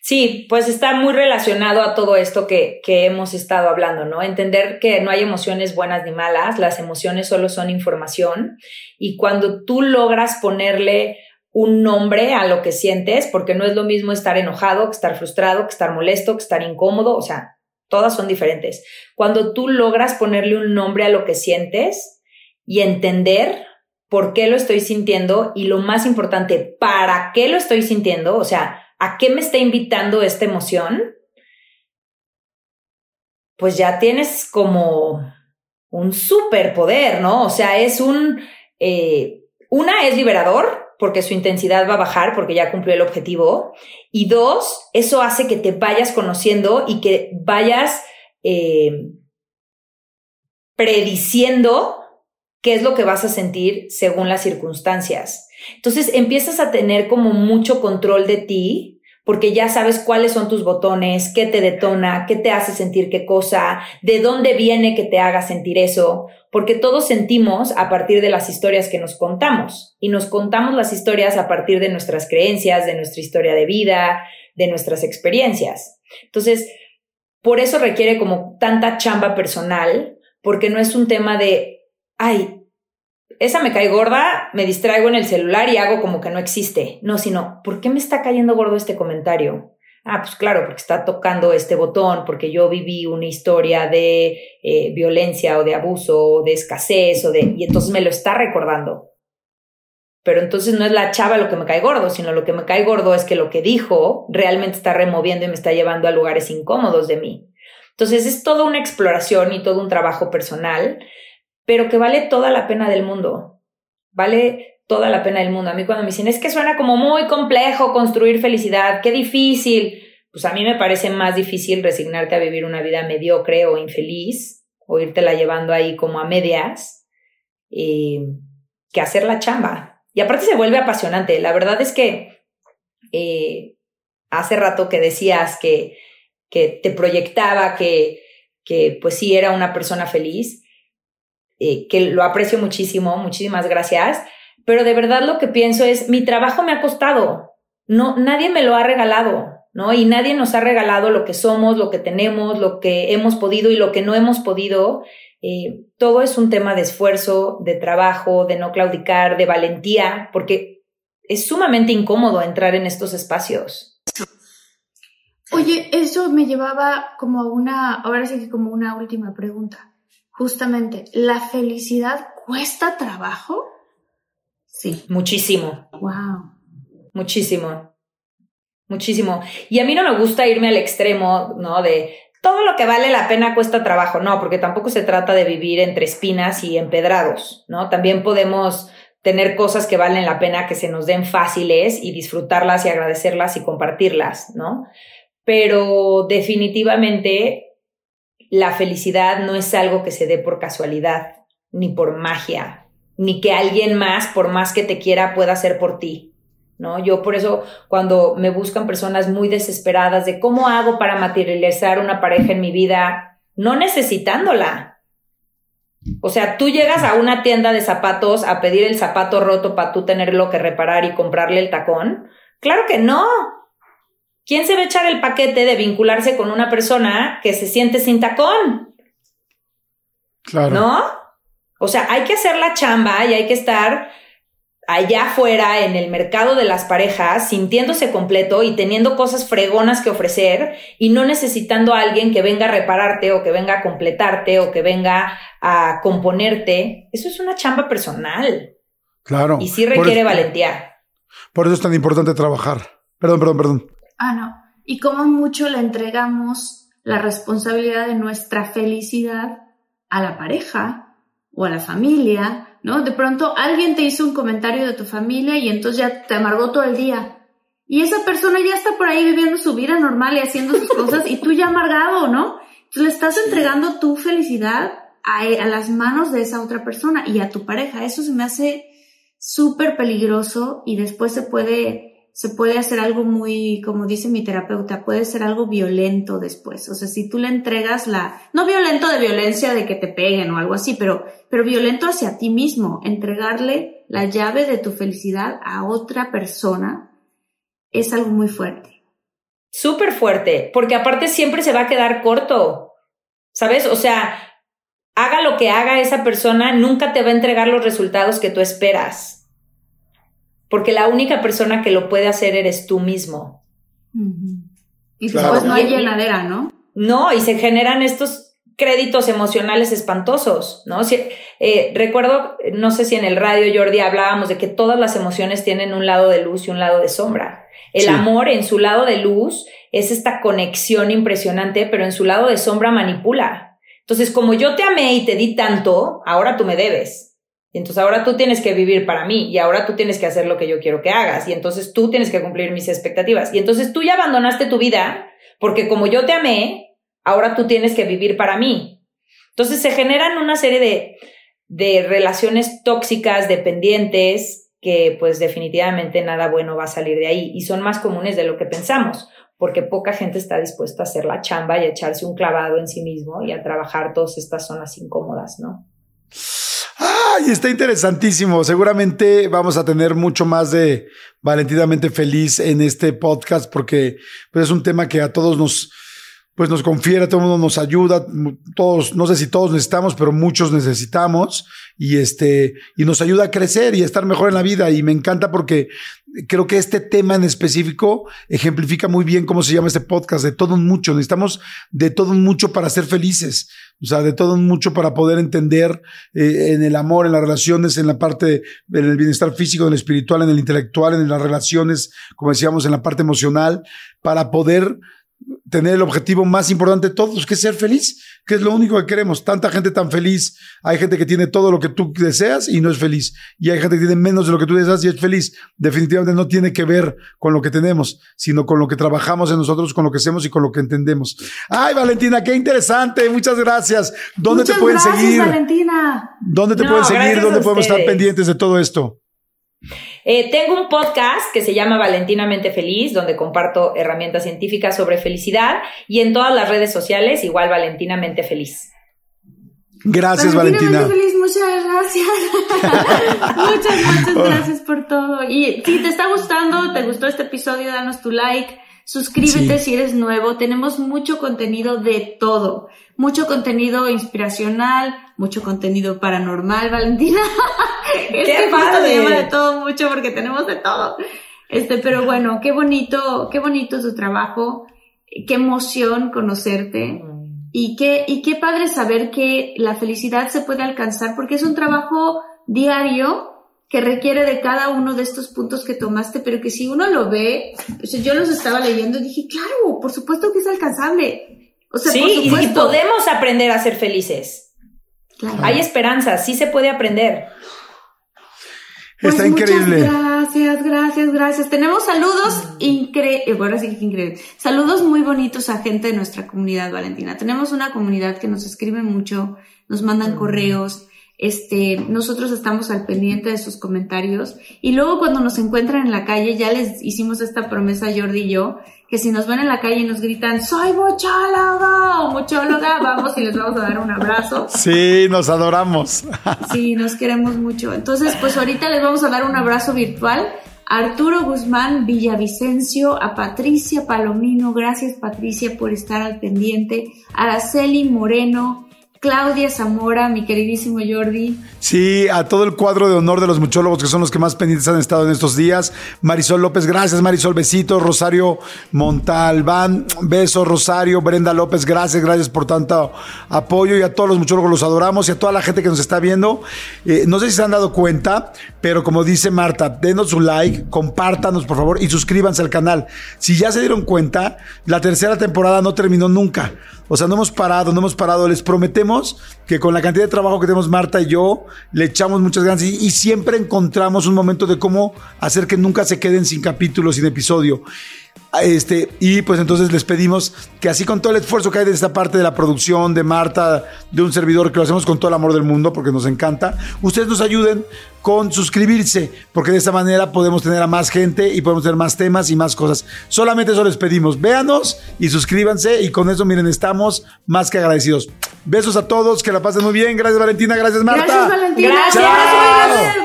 Sí, pues está muy relacionado a todo esto que, que, hemos estado hablando, ¿no? Entender que no hay emociones buenas ni malas, las emociones solo son información y cuando tú logras ponerle un nombre a lo que sientes, porque no es lo mismo estar enojado que estar frustrado, que estar molesto, que estar incómodo, o sea, todas son diferentes. Cuando tú logras ponerle un nombre a lo que sientes y entender por qué lo estoy sintiendo y lo más importante, para qué lo estoy sintiendo, o sea, ¿A qué me está invitando esta emoción? Pues ya tienes como un superpoder, ¿no? O sea, es un... Eh, una es liberador porque su intensidad va a bajar porque ya cumplió el objetivo. Y dos, eso hace que te vayas conociendo y que vayas eh, prediciendo qué es lo que vas a sentir según las circunstancias. Entonces empiezas a tener como mucho control de ti porque ya sabes cuáles son tus botones, qué te detona, qué te hace sentir qué cosa, de dónde viene que te haga sentir eso, porque todos sentimos a partir de las historias que nos contamos y nos contamos las historias a partir de nuestras creencias, de nuestra historia de vida, de nuestras experiencias. Entonces, por eso requiere como tanta chamba personal, porque no es un tema de, ay, esa me cae gorda, me distraigo en el celular y hago como que no existe. No, sino, ¿por qué me está cayendo gordo este comentario? Ah, pues claro, porque está tocando este botón, porque yo viví una historia de eh, violencia o de abuso o de escasez o de... y entonces me lo está recordando. Pero entonces no es la chava lo que me cae gordo, sino lo que me cae gordo es que lo que dijo realmente está removiendo y me está llevando a lugares incómodos de mí. Entonces es toda una exploración y todo un trabajo personal pero que vale toda la pena del mundo. Vale toda la pena del mundo. A mí cuando me dicen, es que suena como muy complejo construir felicidad, qué difícil. Pues a mí me parece más difícil resignarte a vivir una vida mediocre o infeliz, o la llevando ahí como a medias, eh, que hacer la chamba. Y aparte se vuelve apasionante. La verdad es que eh, hace rato que decías que, que te proyectaba, que, que pues sí era una persona feliz eh, que lo aprecio muchísimo, muchísimas gracias, pero de verdad lo que pienso es, mi trabajo me ha costado, no, nadie me lo ha regalado, ¿no? Y nadie nos ha regalado lo que somos, lo que tenemos, lo que hemos podido y lo que no hemos podido. Eh, todo es un tema de esfuerzo, de trabajo, de no claudicar, de valentía, porque es sumamente incómodo entrar en estos espacios. Oye, eso me llevaba como a una, ahora sí que como una última pregunta. Justamente, ¿la felicidad cuesta trabajo? Sí. Muchísimo. Wow. Muchísimo. Muchísimo. Y a mí no me gusta irme al extremo, ¿no? De todo lo que vale la pena cuesta trabajo. No, porque tampoco se trata de vivir entre espinas y empedrados, ¿no? También podemos tener cosas que valen la pena que se nos den fáciles y disfrutarlas y agradecerlas y compartirlas, ¿no? Pero definitivamente la felicidad no es algo que se dé por casualidad, ni por magia, ni que alguien más, por más que te quiera, pueda hacer por ti. ¿No? Yo por eso cuando me buscan personas muy desesperadas de cómo hago para materializar una pareja en mi vida, no necesitándola. O sea, tú llegas a una tienda de zapatos a pedir el zapato roto para tú tenerlo que reparar y comprarle el tacón. Claro que no. ¿Quién se va a echar el paquete de vincularse con una persona que se siente sin tacón? Claro. ¿No? O sea, hay que hacer la chamba y hay que estar allá afuera en el mercado de las parejas, sintiéndose completo y teniendo cosas fregonas que ofrecer y no necesitando a alguien que venga a repararte o que venga a completarte o que venga a componerte. Eso es una chamba personal. Claro. Y sí requiere valentía. Por eso es tan importante trabajar. Perdón, perdón, perdón. Ah, no. Y cómo mucho le entregamos la responsabilidad de nuestra felicidad a la pareja o a la familia, ¿no? De pronto alguien te hizo un comentario de tu familia y entonces ya te amargó todo el día. Y esa persona ya está por ahí viviendo su vida normal y haciendo sus cosas y tú ya amargado, ¿no? Entonces le estás entregando tu felicidad a, a las manos de esa otra persona y a tu pareja. Eso se me hace súper peligroso y después se puede se puede hacer algo muy, como dice mi terapeuta, puede ser algo violento después. O sea, si tú le entregas la, no violento de violencia de que te peguen o algo así, pero, pero violento hacia ti mismo, entregarle la llave de tu felicidad a otra persona es algo muy fuerte. Súper fuerte, porque aparte siempre se va a quedar corto, ¿sabes? O sea, haga lo que haga esa persona, nunca te va a entregar los resultados que tú esperas porque la única persona que lo puede hacer eres tú mismo. Y después no hay llenadera, ¿no? No, y se generan estos créditos emocionales espantosos, ¿no? Eh, recuerdo, no sé si en el radio, Jordi, hablábamos de que todas las emociones tienen un lado de luz y un lado de sombra. El amor en su lado de luz es esta conexión impresionante, pero en su lado de sombra manipula. Entonces, como yo te amé y te di tanto, ahora tú me debes. Y entonces ahora tú tienes que vivir para mí y ahora tú tienes que hacer lo que yo quiero que hagas y entonces tú tienes que cumplir mis expectativas. Y entonces tú ya abandonaste tu vida porque como yo te amé, ahora tú tienes que vivir para mí. Entonces se generan una serie de, de relaciones tóxicas, dependientes, que pues definitivamente nada bueno va a salir de ahí y son más comunes de lo que pensamos porque poca gente está dispuesta a hacer la chamba y a echarse un clavado en sí mismo y a trabajar todas estas zonas incómodas, ¿no? Ay, está interesantísimo. Seguramente vamos a tener mucho más de Valentinamente Feliz en este podcast porque pues, es un tema que a todos nos, pues nos confiere, todo el mundo nos ayuda, todos, no sé si todos necesitamos, pero muchos necesitamos y este, y nos ayuda a crecer y a estar mejor en la vida. Y me encanta porque creo que este tema en específico ejemplifica muy bien cómo se llama este podcast, de todo un mucho. Necesitamos de todo un mucho para ser felices, o sea, de todo un mucho para poder entender eh, en el amor, en las relaciones, en la parte del bienestar físico, en el espiritual, en el intelectual, en las relaciones, como decíamos, en la parte emocional, para poder tener el objetivo más importante de todos, que es ser feliz, que es lo único que queremos. Tanta gente tan feliz. Hay gente que tiene todo lo que tú deseas y no es feliz. Y hay gente que tiene menos de lo que tú deseas y es feliz. Definitivamente no tiene que ver con lo que tenemos, sino con lo que trabajamos en nosotros, con lo que hacemos y con lo que entendemos. Ay, Valentina, qué interesante. Muchas gracias. ¿Dónde te pueden seguir? Valentina. ¿Dónde te pueden seguir? ¿Dónde podemos estar pendientes de todo esto? Eh, tengo un podcast que se llama Valentinamente Feliz, donde comparto herramientas científicas sobre felicidad y en todas las redes sociales, igual Valentinamente Feliz. Gracias, Valentina. Feliz, muchas gracias. [laughs] muchas, muchas gracias por todo. Y si te está gustando, te gustó este episodio, danos tu like Suscríbete si eres nuevo. Tenemos mucho contenido de todo. Mucho contenido inspiracional, mucho contenido paranormal, Valentina. [laughs] es ¡Qué que justo padre! se llama de todo mucho porque tenemos de todo. Este, pero bueno, qué bonito, qué bonito tu trabajo. Qué emoción conocerte. Y qué, y qué padre saber que la felicidad se puede alcanzar porque es un trabajo diario que requiere de cada uno de estos puntos que tomaste, pero que si uno lo ve, o sea, yo los estaba leyendo y dije, claro, por supuesto que es alcanzable. O sea, Sí, por y- podemos aprender a ser felices. Claro. Hay esperanza, sí se puede aprender. Pues Está increíble. Gracias, gracias, gracias. Tenemos saludos increíbles, bueno, sí que increíble. Saludos muy bonitos a gente de nuestra comunidad, Valentina. Tenemos una comunidad que nos escribe mucho, nos mandan correos, este, nosotros estamos al pendiente de sus comentarios y luego cuando nos encuentran en la calle, ya les hicimos esta promesa Jordi y yo, que si nos ven en la calle y nos gritan, soy muchóloga o [laughs] muchóloga, vamos y les vamos a dar un abrazo. Sí, nos adoramos. [laughs] Sí, nos queremos mucho. Entonces, pues ahorita les vamos a dar un abrazo virtual a Arturo Guzmán Villavicencio, a Patricia Palomino, gracias Patricia por estar al pendiente, a Araceli Moreno, Claudia Zamora, mi queridísimo Jordi, Sí, a todo el cuadro de honor de los muchólogos que son los que más pendientes han estado en estos días. Marisol López, gracias Marisol, besito. Rosario Montalbán, beso Rosario. Brenda López, gracias, gracias por tanto apoyo. Y a todos los muchólogos los adoramos y a toda la gente que nos está viendo. Eh, no sé si se han dado cuenta, pero como dice Marta, denos su like, compártanos por favor y suscríbanse al canal. Si ya se dieron cuenta, la tercera temporada no terminó nunca. O sea, no hemos parado, no hemos parado. Les prometemos que con la cantidad de trabajo que tenemos Marta y yo, le echamos muchas ganas y, siempre encontramos un momento de cómo hacer que nunca se queden sin capítulo, sin episodio. Este, y pues entonces les pedimos que así con todo el esfuerzo que hay de esta parte de la producción, de Marta, de un servidor, que lo hacemos con todo el amor del mundo porque nos encanta, ustedes nos ayuden con suscribirse, porque de esta manera podemos tener a más gente y podemos tener más temas y más cosas. Solamente eso les pedimos, véanos y suscríbanse y con eso miren, estamos más que agradecidos. Besos a todos, que la pasen muy bien. Gracias Valentina, gracias Marta. Gracias Valentina, Gracias. gracias,